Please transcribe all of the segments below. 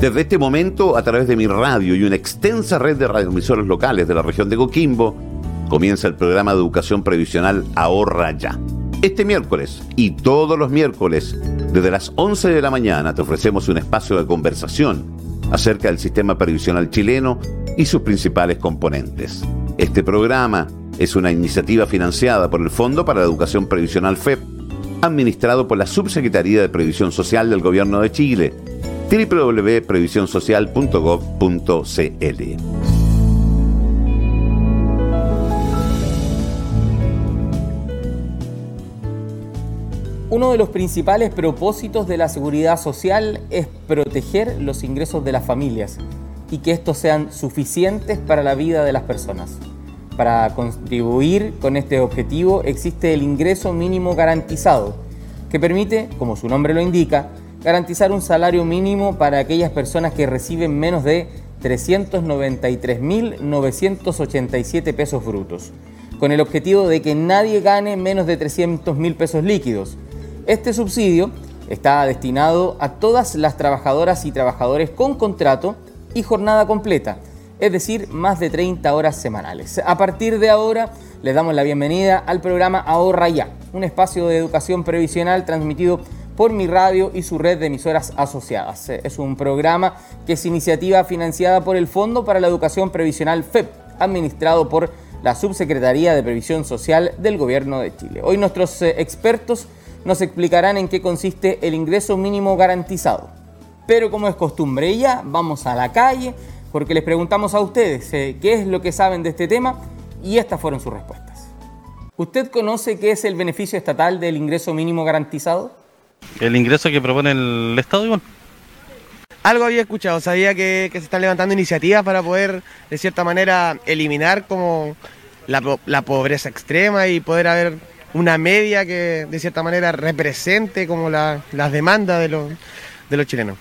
Desde este momento, a través de mi radio y una extensa red de radioemisoras locales de la región de Coquimbo, comienza el programa de educación previsional Ahorra Ya. Este miércoles y todos los miércoles, desde las 11 de la mañana, te ofrecemos un espacio de conversación acerca del sistema previsional chileno y sus principales componentes. Este programa es una iniciativa financiada por el Fondo para la Educación Previsional FEP, administrado por la Subsecretaría de Previsión Social del Gobierno de Chile www.previsionsocial.gov.cl. Uno de los principales propósitos de la seguridad social es proteger los ingresos de las familias y que estos sean suficientes para la vida de las personas. Para contribuir con este objetivo existe el ingreso mínimo garantizado, que permite, como su nombre lo indica, garantizar un salario mínimo para aquellas personas que reciben menos de 393.987 pesos brutos, con el objetivo de que nadie gane menos de 300.000 pesos líquidos. Este subsidio está destinado a todas las trabajadoras y trabajadores con contrato y jornada completa, es decir, más de 30 horas semanales. A partir de ahora, les damos la bienvenida al programa Ahorra Ya, un espacio de educación previsional transmitido por mi radio y su red de emisoras asociadas. Eh, es un programa que es iniciativa financiada por el Fondo para la Educación Previsional FEP, administrado por la Subsecretaría de Previsión Social del Gobierno de Chile. Hoy nuestros eh, expertos nos explicarán en qué consiste el ingreso mínimo garantizado. Pero como es costumbre ya, vamos a la calle porque les preguntamos a ustedes eh, qué es lo que saben de este tema y estas fueron sus respuestas. ¿Usted conoce qué es el beneficio estatal del ingreso mínimo garantizado? El ingreso que propone el Estado, igual. Algo había escuchado, sabía que, se están levantando iniciativas para poder, de cierta manera, eliminar como la, pobreza extrema y poder haber una media que, de cierta manera, represente como las demandas de los, de los chilenos.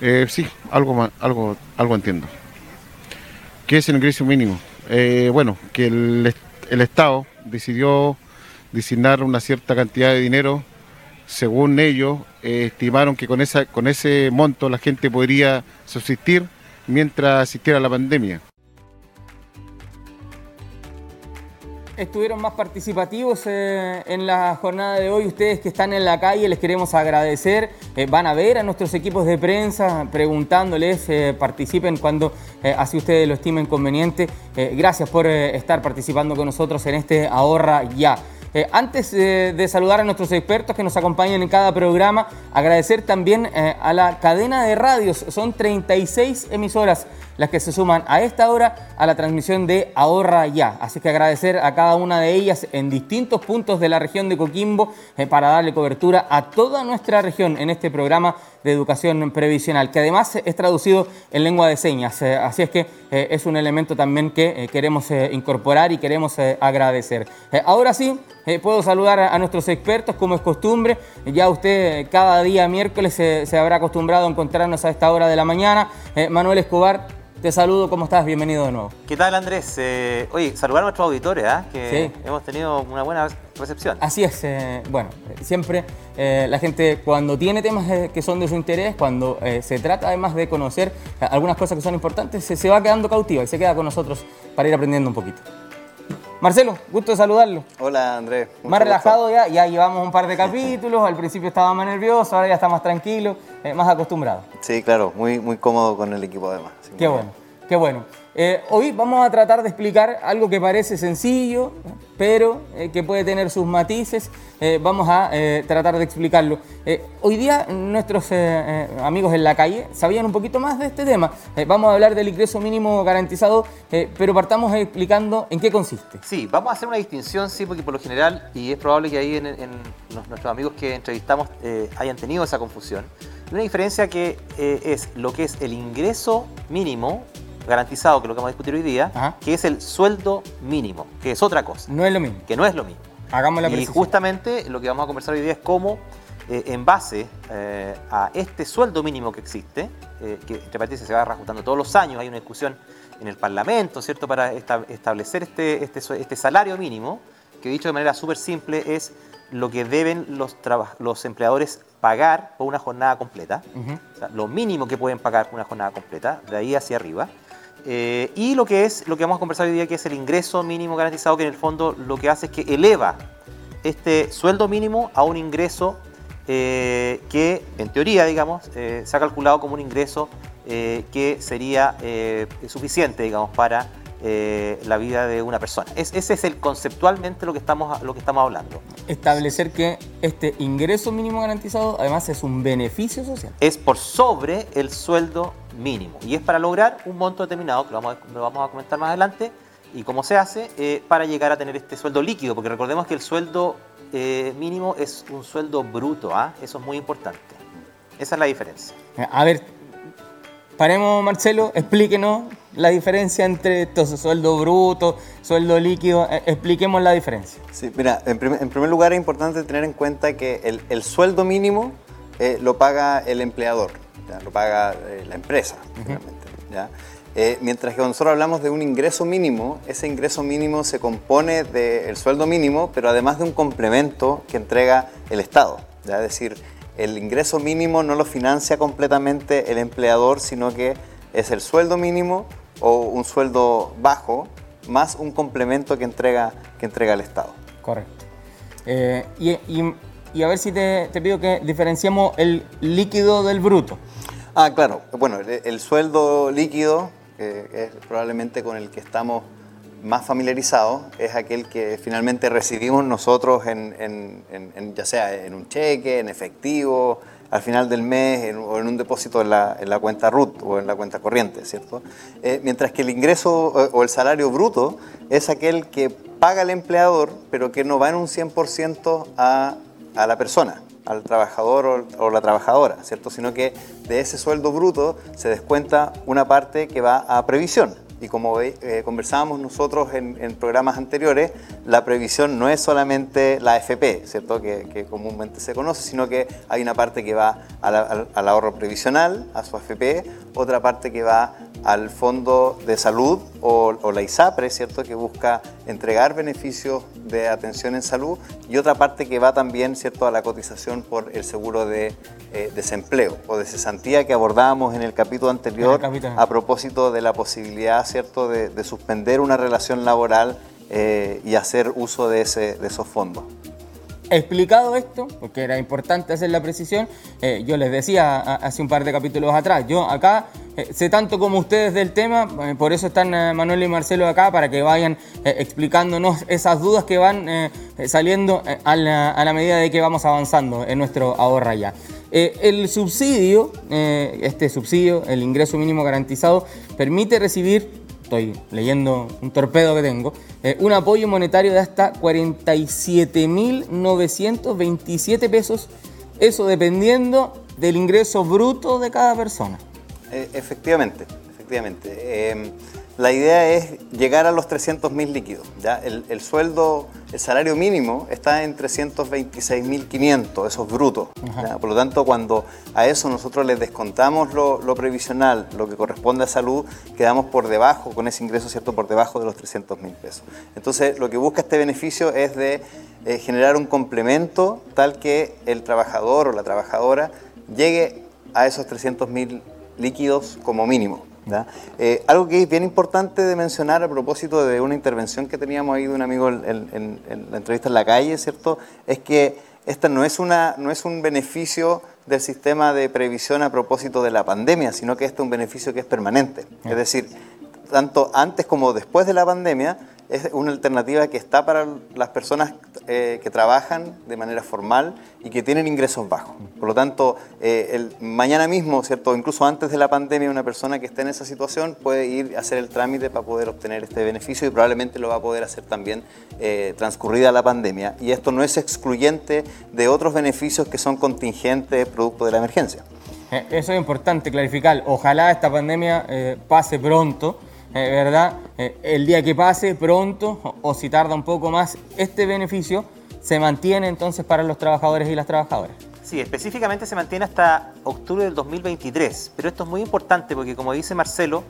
Eh, sí, algo, algo, algo entiendo. ¿Qué es el ingreso mínimo? Eh, bueno, que el, el Estado decidió designar una cierta cantidad de dinero según ellos, eh, estimaron que con, esa, con ese monto la gente podría subsistir mientras existiera la pandemia. Estuvieron más participativos eh, en la jornada de hoy. Ustedes que están en la calle, les queremos agradecer. Eh, van a ver a nuestros equipos de prensa preguntándoles, participen cuando así ustedes lo estimen conveniente. gracias por estar participando con nosotros en este Ahorra Ya. Eh, antes de saludar a nuestros expertos que nos acompañan en cada programa, agradecer también eh, a la cadena de radios. Son 36 emisoras las que se suman a esta hora a la transmisión de Ahorra Ya. Así que agradecer a cada una de ellas en distintos puntos de la región de Coquimbo eh, para darle cobertura a toda nuestra región en este programa de educación previsional, que además es traducido en lengua de señas. Eh, así es que eh, es un elemento también que queremos incorporar y queremos agradecer. ahora sí, puedo saludar a, nuestros expertos, como es costumbre. Ya usted cada día miércoles se habrá acostumbrado a encontrarnos a esta hora de la mañana. Manuel Escobar, te saludo, ¿cómo estás? Bienvenido de nuevo. ¿Qué tal, Andrés? Eh, oye, saludar a nuestros auditores, ¿eh? que hemos tenido una buena recepción. Así es, eh, bueno, siempre eh, la gente cuando tiene temas que son de su interés, cuando se trata además de conocer algunas cosas que son importantes, se, va quedando cautiva y se queda con nosotros para ir aprendiendo un poquito. Marcelo, gusto de saludarlo. Hola Andrés. Más relajado ya, ya llevamos un par de capítulos, al principio estaba más nervioso, ahora ya está más tranquilo, más acostumbrado. Sí, claro, muy, muy cómodo con el equipo además. Qué bueno, qué bueno. Eh, hoy vamos a tratar de explicar algo que parece sencillo, pero eh, que puede tener sus matices. Eh, vamos a tratar de explicarlo. hoy día nuestros amigos en la calle sabían un poquito más de este tema. vamos a hablar del ingreso mínimo garantizado, pero partamos explicando en qué consiste. Sí, vamos a hacer una distinción, sí, porque por lo general, y es probable que ahí nuestros amigos que entrevistamos hayan tenido esa confusión. Una diferencia que es lo que es el ingreso mínimo garantizado, que es lo que vamos a discutir hoy día, que es el sueldo mínimo, que es otra cosa. No es lo mismo. Que no es lo mismo. Hagamos la Y justamente lo que vamos a conversar hoy día es cómo, eh, en base eh, a este sueldo mínimo que existe, eh, que entre paréntesis se va reajustando todos los años, hay una discusión en el Parlamento, ¿cierto?, para establecer este, este, este salario mínimo, que dicho de manera súper simple es lo que deben los, los empleadores pagar por una jornada completa, o sea, lo mínimo que pueden pagar por una jornada completa, de ahí hacia arriba. Eh, y lo que es lo que vamos a conversar hoy día, que es el ingreso mínimo garantizado, que en el fondo lo que hace es que eleva este sueldo mínimo a un ingreso eh, que, en teoría, digamos, eh, se ha calculado como un ingreso que sería suficiente, digamos, para eh, la vida de una persona. Es- ese es el conceptualmente lo que estamos, lo que estamos hablando. Establecer que este ingreso mínimo garantizado además es un beneficio social. Es por sobre el sueldo mínimo y es para lograr un monto determinado, que lo vamos a, lo vamos a comentar más adelante, y cómo se hace eh, para llegar a tener este sueldo líquido, porque recordemos que el sueldo eh, mínimo es un sueldo bruto, ¿ah? eso es muy importante. Esa es la diferencia. A ver, paremos Marcelo, explíquenos la diferencia entre estos sueldo bruto, sueldo líquido, eh, expliquemos la diferencia. Sí, mira, en, prim- en primer lugar es importante tener en cuenta que el, el sueldo mínimo eh, lo paga el empleador, ¿ya? lo paga eh, la empresa, finalmente. ¿ya? Eh, mientras que cuando nosotros hablamos de un ingreso mínimo, ese ingreso mínimo se compone del sueldo mínimo, pero además de un complemento que entrega el Estado. ¿ya? Es decir, el ingreso mínimo no lo financia completamente el empleador, sino que es el sueldo mínimo o un sueldo bajo más un complemento que entrega, que entrega el Estado. Correcto. Eh, y, y- y a ver si te, te pido que diferenciemos el líquido del bruto. Ah, claro. Bueno, el, el sueldo líquido, que es probablemente con el que estamos más familiarizados, es aquel que finalmente recibimos nosotros en, en- en- en- ya sea en un cheque, en efectivo, al final del mes en- o en un depósito en la, en la cuenta RUT o en la cuenta corriente, ¿cierto? Eh, mientras que el ingreso eh, o el salario bruto es aquel que paga el empleador, pero que no va en un 100% a, a la persona, al trabajador o la trabajadora, ¿cierto? Sino que de ese sueldo bruto se descuenta una parte que va a previsión. Y como eh, conversábamos nosotros en, en programas anteriores, la previsión no es solamente la AFP, ¿cierto? Que, que comúnmente se conoce, sino que hay una parte que va a la- al, al ahorro previsional, a su AFP, otra parte que va al Fondo de Salud o, o la ISAPRE, ¿cierto? Que busca entregar beneficios de atención en salud y otra parte que va también, ¿cierto? A la cotización por el seguro de eh, desempleo o de cesantía que abordábamos en el capítulo anterior En el capítulo. a propósito de la posibilidad, ¿cierto?, de, de suspender una relación laboral eh, y hacer uso de, ese, de esos fondos. Explicado esto, porque era importante hacer la precisión, eh, yo les decía hace un par de capítulos atrás, yo acá eh, sé tanto como ustedes del tema, por eso están Manuel y Marcelo acá, para que vayan explicándonos esas dudas que van saliendo a, la, a la medida de que vamos avanzando en nuestro ahorra ya. El subsidio, este subsidio, el ingreso mínimo garantizado, permite recibir estoy leyendo un torpedo que tengo, eh, un apoyo monetario de hasta 47.927 pesos, eso dependiendo del ingreso bruto de cada persona. Eh, efectivamente, efectivamente. Eh, la idea es llegar a los 300.000 líquidos. ¿ya? El, el sueldo, el salario mínimo está en 326.500, eso es bruto. ¿ya? Por lo tanto, cuando a eso nosotros les descontamos lo, lo previsional, lo que corresponde a salud, quedamos por debajo, con ese ingreso, ¿cierto? Por debajo de los 300.000 pesos. Entonces, lo que busca este beneficio es de eh, generar un complemento tal que el trabajador o la trabajadora llegue a esos 300.000 líquidos como mínimo. ¿Ya? Eh, algo que es bien importante de mencionar a propósito de una intervención que teníamos ahí de un amigo en, en- en la entrevista en la calle, ¿cierto? Es que esta no es, una, no es un beneficio del sistema de previsión a propósito de la pandemia, sino que este es un beneficio que es permanente. Es decir, tanto antes como después de la pandemia, es una alternativa que está para las personas eh, que trabajan de manera formal y que tienen ingresos bajos. Por lo tanto, eh, el, mañana mismo, ¿cierto? incluso antes de la pandemia, una persona que esté en esa situación puede ir a hacer el trámite para poder obtener este beneficio y probablemente lo va a poder hacer también eh, transcurrida la pandemia. Y esto no es excluyente de otros beneficios que son contingentes producto de la emergencia. Eh, Eso es importante clarificar. Ojalá esta pandemia eh, pase pronto, eh, ¿verdad? Eh, el día que pase pronto, o, si tarda un poco más, este beneficio se mantiene entonces para los trabajadores y las trabajadoras. Sí, específicamente se mantiene hasta octubre del 2023, pero esto es muy importante porque como dice Marcelo,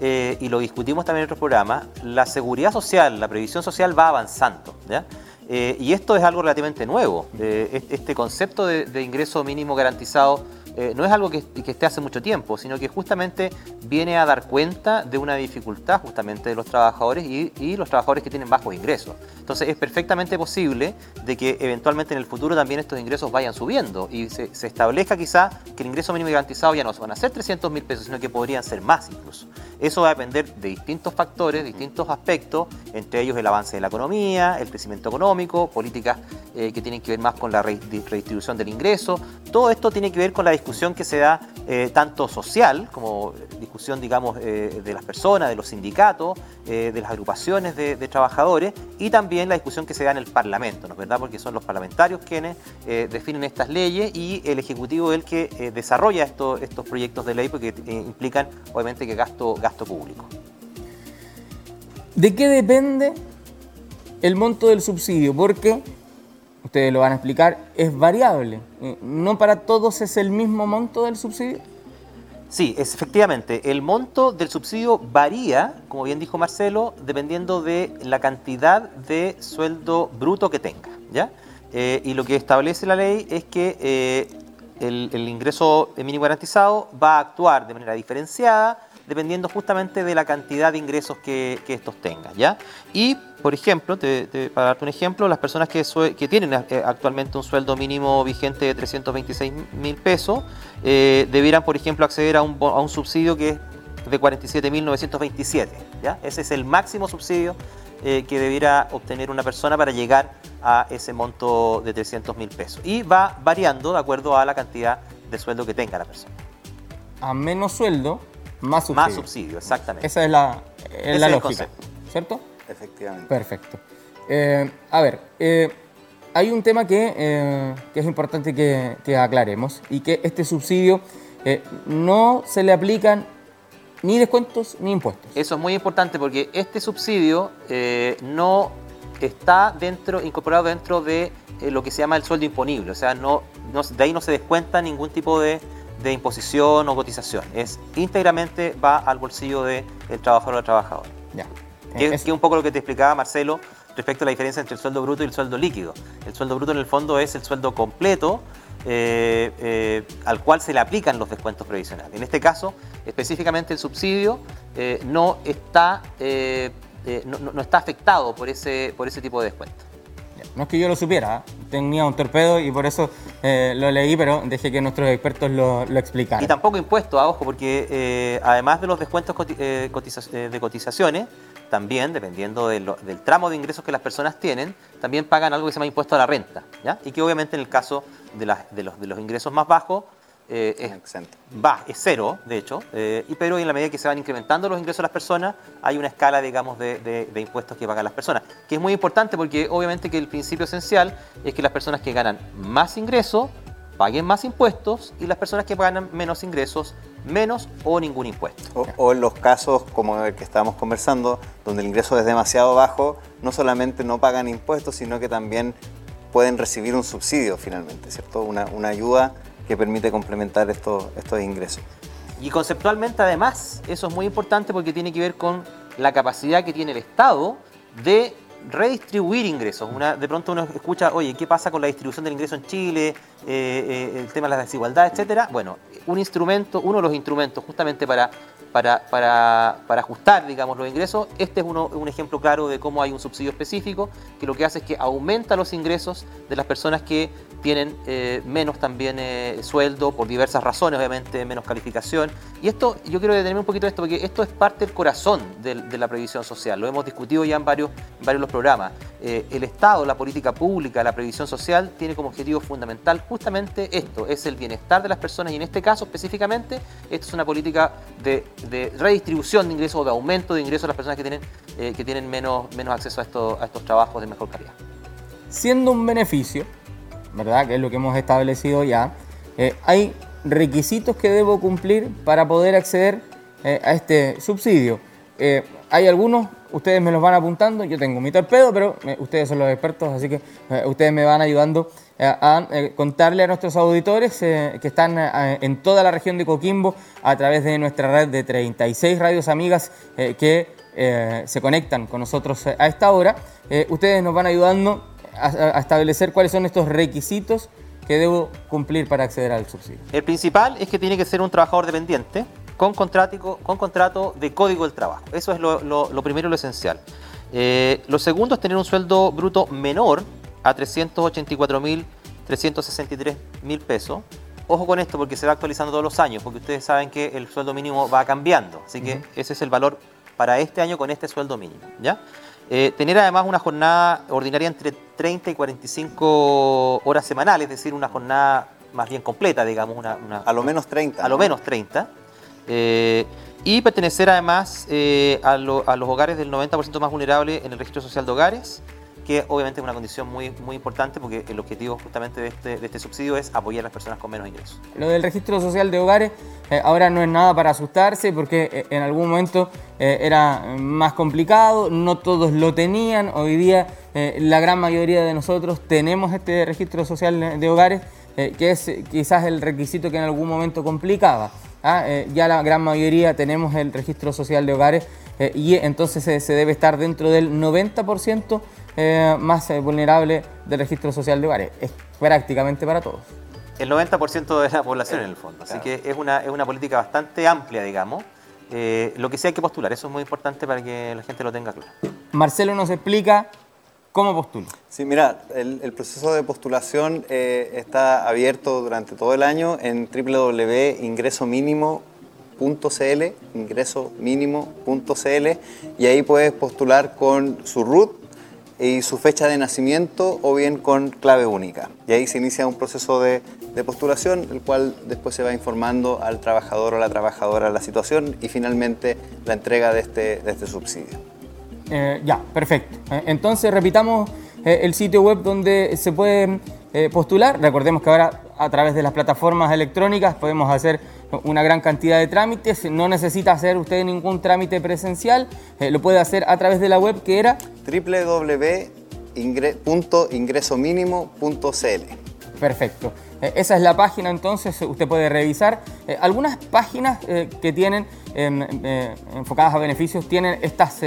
eh, y lo discutimos también en otros programas, la seguridad social, la previsión social va avanzando. ¿ya? Eh, y esto es algo relativamente nuevo. Eh, este concepto de ingreso mínimo garantizado eh, no es algo que, esté hace mucho tiempo, sino que justamente viene a dar cuenta de una dificultad justamente de los trabajadores y, los trabajadores que tienen bajos ingresos. Entonces es perfectamente posible de que eventualmente en el futuro también estos ingresos vayan subiendo y se, establezca quizá que el ingreso mínimo garantizado ya no van a ser 300 mil pesos, sino que podrían ser más incluso. Eso va a depender de distintos factores, distintos aspectos, entre ellos el avance de la economía, el crecimiento económico, políticas eh, que tienen que ver más con la redistribución del ingreso. Todo esto tiene que ver con la discusión discusión que se da eh, tanto social, como discusión, digamos, eh, de las personas, de los sindicatos, eh, de las agrupaciones de, trabajadores, y también la discusión que se da en el Parlamento, ¿no es verdad? Porque son los parlamentarios quienes definen estas leyes y el Ejecutivo es el que desarrolla estos, estos proyectos de ley porque implican, obviamente, que gasto, gasto público. ¿De qué depende el monto del subsidio? Porque ustedes lo van a explicar, es variable. Eh, ¿No para todos es el mismo monto del subsidio? Sí, es, efectivamente. El monto del subsidio varía, como bien dijo Marcelo, dependiendo de la cantidad de sueldo bruto que tenga. ¿ya? Eh, y lo que establece la ley es que eh, el, ingreso mínimo garantizado va a actuar de manera diferenciada dependiendo justamente de la cantidad de ingresos que, estos tengan. ¿ya? Y, por ejemplo, para darte un ejemplo, las personas que, tienen eh, actualmente un sueldo mínimo vigente de 326 mil pesos eh, debieran, por ejemplo, acceder a un, a un subsidio que es de 47.927. ¿ya? Ese es el máximo subsidio eh, que debiera obtener una persona para llegar a ese monto de 300 mil pesos. Y va variando de acuerdo a la cantidad de sueldo que tenga la persona. A menos sueldo, más subsidio. Más subsidio, exactamente. Esa es la, la lógica, ¿cierto? Efectivamente. Perfecto. Eh, a ver, eh, hay un tema que, eh, que es importante que, que, aclaremos y que este subsidio no se le aplican ni descuentos ni impuestos. Eso es muy importante porque este subsidio no está dentro, incorporado dentro de lo que se llama el sueldo imponible, o sea, no, no, de ahí no se descuenta ningún tipo de de imposición o cotización. Es íntegramente va al bolsillo del trabajador o la trabajadora. Ya. Que, es un poco lo que te explicaba Marcelo respecto a la diferencia entre el sueldo bruto y el sueldo líquido. El sueldo bruto en el fondo es el sueldo completo eh, eh, al cual se le aplican los descuentos previsionales. En este caso, específicamente el subsidio eh, no, está, no, está afectado por ese, por ese tipo de descuento. No es que yo lo supiera, ¿eh? Tenía un torpedo y por eso eh, lo leí, pero dejé que nuestros expertos lo, explicaran. Y tampoco impuestos, ojo, porque eh, además de los descuentos de cotizaciones, también, dependiendo del tramo de ingresos que las personas tienen, también pagan algo que se llama impuesto a la renta, ¿ya? Y que obviamente en el caso de, de, los, de los ingresos más bajos eh, es, va, es cero, de hecho, eh, y, pero en la medida que se van incrementando los ingresos de las personas, hay una escala, digamos, de, impuestos que pagan las personas, que es muy importante porque obviamente que el principio esencial es que las personas que ganan más ingresos paguen más impuestos y las personas que ganan menos ingresos, menos o ningún impuesto. O, en los casos como el que estábamos conversando, donde el ingreso es demasiado bajo, no solamente no pagan impuestos, sino que también pueden recibir un subsidio finalmente, ¿cierto? Una, una ayuda que permite complementar estos, estos ingresos. Y conceptualmente además, eso es muy importante porque tiene que ver con la capacidad que tiene el Estado de redistribuir ingresos. De pronto uno escucha, oye, ¿qué pasa con la distribución del ingreso en Chile? Eh, eh, el tema de la desigualdad, etcétera. Bueno, un instrumento, uno de los instrumentos justamente para para, para, para, ajustar, digamos, los ingresos. Este es uno, un ejemplo claro de cómo hay un subsidio específico que lo que hace es que aumenta los ingresos de las personas que tienen eh, menos también eh, sueldo por diversas razones, obviamente, menos calificación. Y esto, yo quiero detenerme un poquito de esto porque esto es parte del corazón de, la previsión social. Lo hemos discutido ya en varios, en varios los programas. Eh, el Estado, la política pública, la previsión social tiene como objetivo fundamental justamente esto, es el bienestar de las personas y en este caso específicamente, esto es una política de redistribución de ingresos o de aumento de ingresos a las personas que tienen, que tienen menos, menos acceso a estos, a estos trabajos de mejor calidad. Siendo un beneficio, ¿verdad? Que es lo que hemos establecido ya, eh, hay requisitos que debo cumplir para poder acceder eh, a este subsidio. hay algunos, ustedes me los van apuntando, yo tengo mi torpedo, pero ustedes son los expertos, así que ustedes me van ayudando eh, a, eh, contarle a nuestros auditores eh, que están en toda la región de Coquimbo a través de nuestra red de 36 radios amigas que se conectan con nosotros a esta hora. ustedes nos van ayudando a, establecer cuáles son estos requisitos que debo cumplir para acceder al subsidio. El principal es que tiene que ser un trabajador dependiente con, contrato, con contrato de código del trabajo. Eso es lo, primero y lo esencial. Eh, lo segundo es tener un sueldo bruto menor a 384.363 mil pesos. Ojo con esto porque se va actualizando todos los años, porque ustedes saben que el sueldo mínimo va cambiando. Así que ese es el valor para este año con este sueldo mínimo. ¿ya? Eh, tener además una jornada ordinaria entre 30 y 45 horas semanales, es decir, una jornada más bien completa, digamos. Una, a lo menos 30. A lo menos 30. Eh, y pertenecer además eh, a, los hogares del 90% más vulnerable en el registro social de hogares, que obviamente es una condición muy, muy importante porque el objetivo justamente de este, de este subsidio es apoyar a las personas con menos ingresos. Lo del registro social de hogares eh, ahora no es nada para asustarse porque en algún momento era más complicado, no todos lo tenían, hoy día la gran mayoría de nosotros tenemos este registro social de hogares, que es quizás el requisito que en algún momento complicaba. ¿ah? Eh, ya la gran mayoría tenemos el registro social de hogares eh, y entonces se debe estar dentro del 90% eh, más vulnerable del registro social de hogares. Es prácticamente para todos. El 90% de la población en el fondo. Así que es una, es una política bastante amplia, digamos. lo que sí hay que postular, eso es muy importante para que la gente lo tenga claro. Marcelo nos explica ¿Cómo postulo? Sí, mira, el, proceso de postulación eh, está abierto durante todo el año en www.ingresomínimo.cl, ingresomínimo.cl, y ahí puedes postular con su RUT y su fecha de nacimiento o bien con clave única. Y ahí se inicia un proceso de, postulación, el cual después se va informando al trabajador o la trabajadora la situación y finalmente la entrega de este, de este subsidio. Eh, ya, perfecto. Eh, entonces repitamos eh, el sitio web donde se puede postular. Recordemos que ahora a través de las plataformas electrónicas podemos hacer una gran cantidad de trámites. No necesita hacer usted ningún trámite presencial. lo puede hacer a través de la web que era www.ingresomínimo.cl. Perfecto. Esa es la página entonces, usted puede revisar. algunas páginas que tienen em, enfocadas a beneficios tienen estas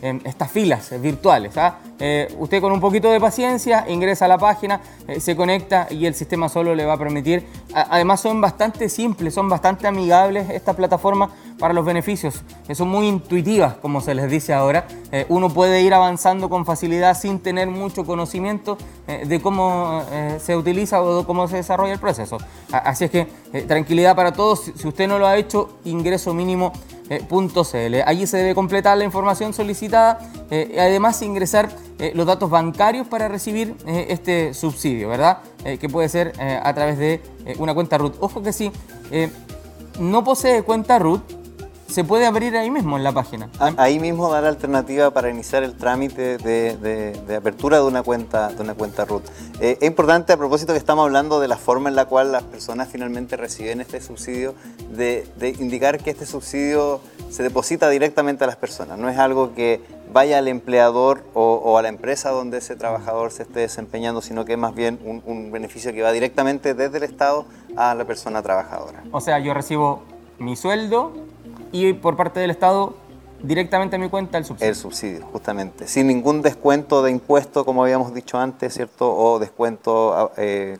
estas filas virtuales. ¿ah? Eh, usted con un poquito de paciencia ingresa a la página, eh, se conecta y el sistema solo le va a permitir. además son bastante simples, son bastante amigables estas plataformas para los beneficios. son muy intuitivas, como se les dice ahora. Eh, uno puede ir avanzando con facilidad sin tener mucho conocimiento de cómo se utiliza o cómo se desarrolla el proceso. así es que tranquilidad para todos. Si usted no lo ha hecho, ingreso mínimo .cl. Allí se debe completar la información solicitada eh, además ingresar eh, los datos bancarios para recibir eh, este subsidio, ¿verdad? que puede ser a través de una cuenta RUT. Ojo que si no posee cuenta RUT, se puede abrir ahí mismo en la página. Ahí mismo da la alternativa para iniciar el trámite de, apertura de una cuenta, de una cuenta RUT. Eh, es importante a propósito que estamos hablando de la forma en la cual las personas finalmente reciben este subsidio, de, indicar que este subsidio se deposita directamente a las personas, no es algo que vaya al empleador o, a la empresa donde ese trabajador se esté desempeñando, sino que es más bien un, un beneficio que va directamente desde el Estado a la persona trabajadora. O sea, yo recibo mi sueldo y por parte del Estado directamente a mi cuenta el subsidio. El subsidio, justamente. Sin ningún descuento de impuesto, como habíamos dicho antes, ¿cierto? O descuento ah, eh,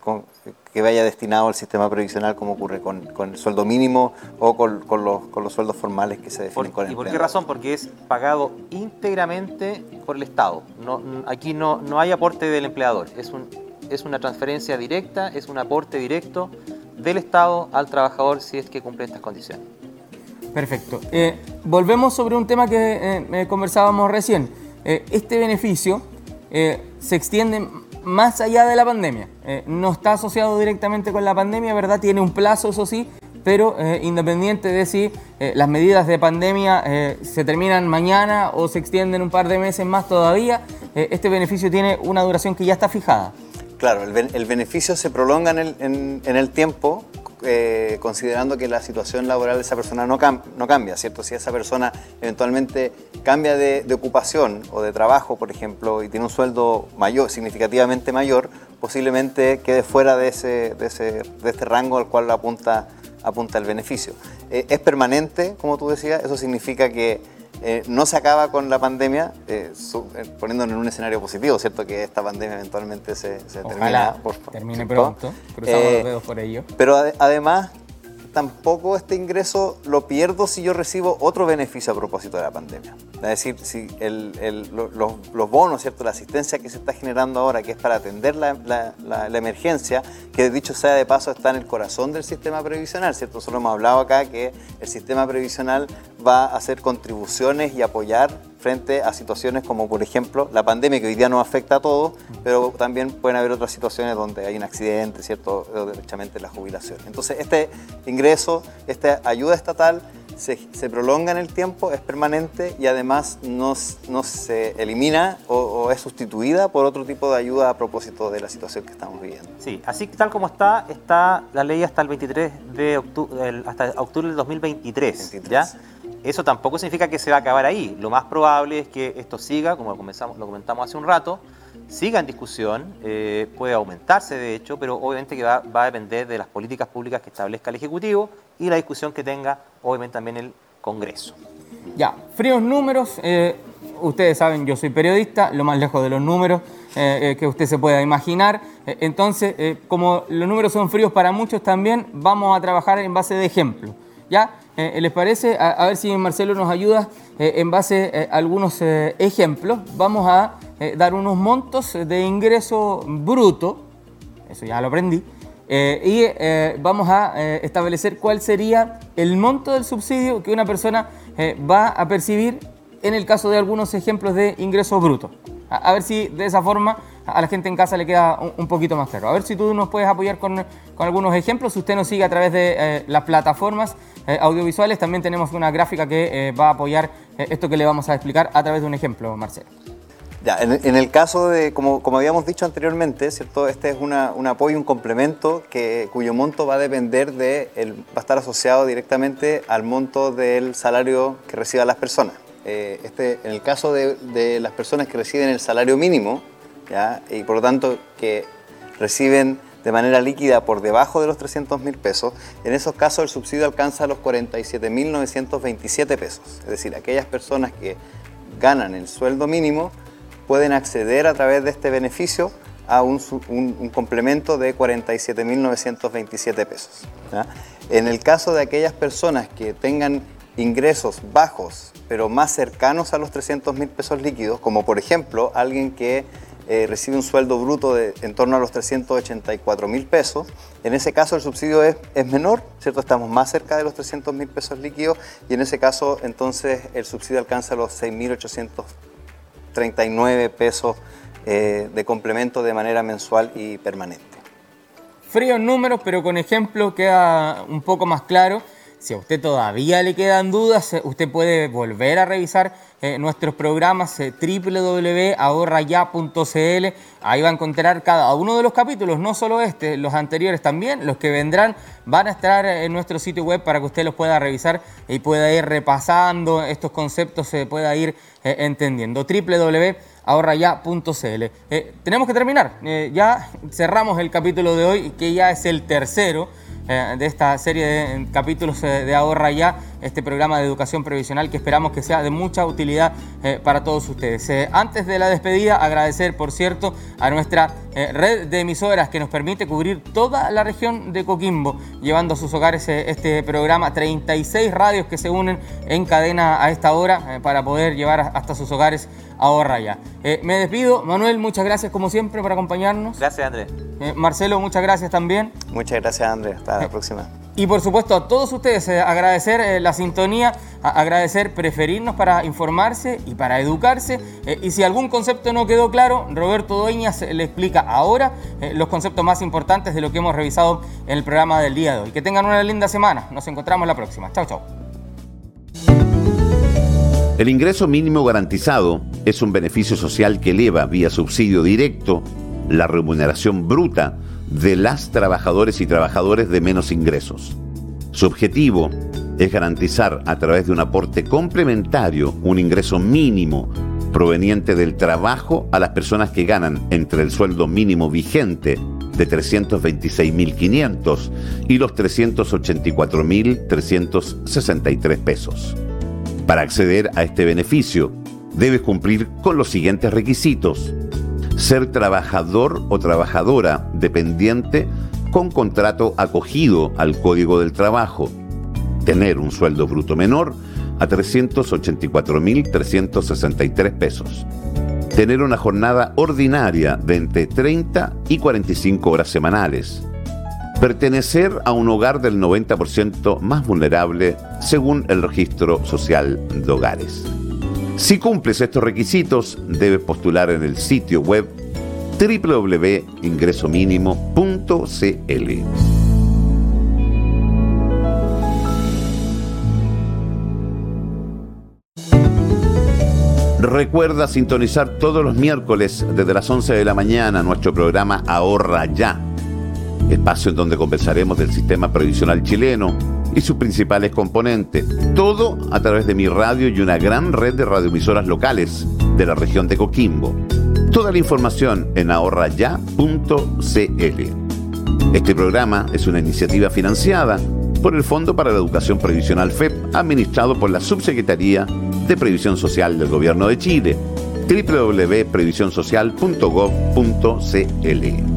que vaya destinado al sistema previsional, como ocurre con, el sueldo mínimo o con, los, sueldos formales que se definen con el ¿Y por qué razón? Porque es pagado íntegramente por el Estado. No, aquí no, no hay aporte del empleador. Es, un, es una transferencia directa, es un aporte directo del Estado al trabajador si es que cumple estas condiciones. Perfecto. Eh, volvemos sobre un tema que eh, eh, conversábamos recién. este beneficio se extiende más allá de la pandemia. no está asociado directamente con la pandemia, ¿verdad? Tiene un plazo, eso sí, pero independiente de si las medidas de pandemia se terminan mañana o se extienden un par de meses más todavía, este beneficio tiene una duración que ya está fijada. Claro, el, beneficio se prolonga en el tiempo eh, considerando que la situación laboral de esa persona no, cambia, ¿cierto? Si esa persona eventualmente cambia de, ocupación o de trabajo, por ejemplo, y tiene un sueldo mayor, significativamente mayor, posiblemente quede fuera de, ese, de, ese, de este rango al cual apunta, apunta el beneficio. Eh, es permanente, como tú decías, eso significa que eh, no se acaba con la pandemia, eh, su- eh, poniéndonos en un escenario positivo, ¿cierto? Que esta pandemia eventualmente se, se Ojalá termina. por termine ¿cierto? pronto. Cruzamos los dedos por ello. Pero ade- además, tampoco este ingreso lo pierdo si yo recibo otro beneficio a propósito de la pandemia. Es decir, si los, bonos, ¿cierto? la asistencia que se está generando ahora, que es para atender la emergencia, que dicho sea de paso está en el corazón del sistema previsional, ¿cierto? Nosotros hemos hablado acá que el sistema previsional va a hacer contribuciones y apoyar frente a situaciones como por ejemplo la pandemia que hoy día nos afecta a todos, pero también pueden haber otras situaciones donde hay un accidente, ¿cierto? O derechamente la jubilación. Entonces este ingreso, esta ayuda estatal se, se prolonga en el tiempo, es permanente y además no, no se elimina o, o es sustituida por otro tipo de ayuda a propósito de la situación que estamos viviendo. Sí, así que tal como está, está la ley hasta el 23 de octubre, hasta octubre del 2023, 23. ¿ya? Eso tampoco significa que se va a acabar ahí. Lo más probable es que esto siga, como lo, comentamos hace un rato, siga en discusión, eh, puede aumentarse de hecho, pero obviamente que va, a depender de las políticas públicas que establezca el Ejecutivo y la discusión que tenga obviamente también el Congreso. Ya, fríos números. eh, ustedes saben, yo soy periodista, lo más lejos de los números eh, que usted se pueda imaginar. Entonces, como los números son fríos para muchos también, vamos a trabajar en base de ejemplo. ¿Ya? Eh, ¿Les parece? A, ver si Marcelo nos ayuda eh, en base eh, a algunos ejemplos. Vamos a dar unos montos de ingreso bruto eso ya lo aprendí. Y vamos a establecer cuál sería el monto del subsidio que una persona va a percibir en el caso de algunos ejemplos de ingreso bruto. A ver si de esa forma a la gente en casa le queda un, poquito más claro. A ver si tú nos puedes apoyar con, con algunos ejemplos. Si usted nos sigue a través de eh, las plataformas eh, audiovisuales, también tenemos una gráfica que eh, va a apoyar esto que le vamos a explicar a través de un ejemplo, Marcelo. Ya, en, el caso de, como, como habíamos dicho anteriormente, ¿cierto? Este es una- un apoyo, un complemento que, cuyo monto va a depender de, el, va a estar asociado directamente al monto del salario que reciban las personas. Este, en el caso de, de las personas que reciben el salario mínimo, y por lo tanto que reciben de manera líquida por debajo de los 300 mil pesos, en esos casos el subsidio alcanza los 47.927 pesos. Es decir, aquellas personas que ganan el sueldo mínimo pueden acceder a través de este beneficio a un, un- un complemento de 47.927 pesos. ¿ya? En el caso de aquellas personas que tengan ingresos bajos, pero más cercanos a los 300 mil pesos líquidos, como por ejemplo alguien que eh, recibe un sueldo bruto de en torno a los 384 mil pesos, en ese caso el subsidio es, es menor, ¿cierto? Estamos más cerca de los 300 mil pesos líquidos y en ese caso entonces el subsidio alcanza los 6.839 pesos eh, de complemento de manera mensual y permanente. frío en números, pero con ejemplo queda un poco más claro. Si a usted todavía le quedan dudas, usted puede volver a revisar eh, nuestros programas eh, www.ahorraya.cl. Ahí va a encontrar cada uno de los capítulos, no solo este, los anteriores también, los que vendrán van a estar en nuestro sitio web para que usted los pueda revisar y pueda ir repasando estos conceptos, se pueda ir eh, entendiendo. www.ahorraya.cl. Eh, tenemos que terminar. Eh, ya cerramos el capítulo de hoy, que ya es el tercero eh, de esta serie de capítulos eh, de Ahorra Ya, este programa de educación previsional que esperamos que sea de mucha utilidad eh, para todos ustedes. Antes de la despedida, agradecer, por cierto, a nuestra red de emisoras que nos permite cubrir toda la región de Coquimbo, llevando a sus hogares este programa, 36 radios que se unen en cadena a esta hora para poder llevar hasta sus hogares Ahorra Ya. Eh, me despido, Manuel, muchas gracias como siempre por acompañarnos. Gracias, Andrés. Eh, Marcelo, muchas gracias también. Muchas gracias Andrés, hasta la próxima. Y por supuesto a todos ustedes eh, agradecer eh, la sintonía, a- agradecer preferirnos para informarse y para educarse. Eh, y si algún concepto no quedó claro, Roberto Dueñas eh, le explica ahora eh, los conceptos más importantes de lo que hemos revisado en el programa del día de hoy. Que tengan una linda semana. Nos encontramos la próxima. Chao, chao. El ingreso mínimo garantizado es un beneficio social que eleva vía subsidio directo la remuneración bruta de las trabajadores y trabajadores de menos ingresos. Su objetivo es garantizar a través de un aporte complementario un ingreso mínimo proveniente del trabajo a las personas que ganan entre el sueldo mínimo vigente de 326.500 y los 384.363 pesos. Para acceder a este beneficio, debes cumplir con los siguientes requisitos. Ser trabajador o trabajadora dependiente con contrato acogido al Código del Trabajo. Tener un sueldo bruto menor a 384.363 pesos. Tener una jornada ordinaria de entre 30 y 45 horas semanales. Pertenecer a un hogar del 90% más vulnerable según el registro social de hogares. Si cumples estos requisitos, debes postular en el sitio web www.ingresomínimo.cl. Recuerda sintonizar todos los miércoles desde las 11 de la mañana nuestro programa Ahorra Ya, espacio en donde conversaremos del sistema previsional chileno y sus principales componentes, todo a través de mi radio y una gran red de radioemisoras locales de la región de Coquimbo. Toda la información en ahorraya.cl. Este programa es una iniciativa financiada por el Fondo para la Educación Previsional FEP, administrado por la Subsecretaría de Previsión Social del Gobierno de Chile, www.previsionsocial.gov.cl.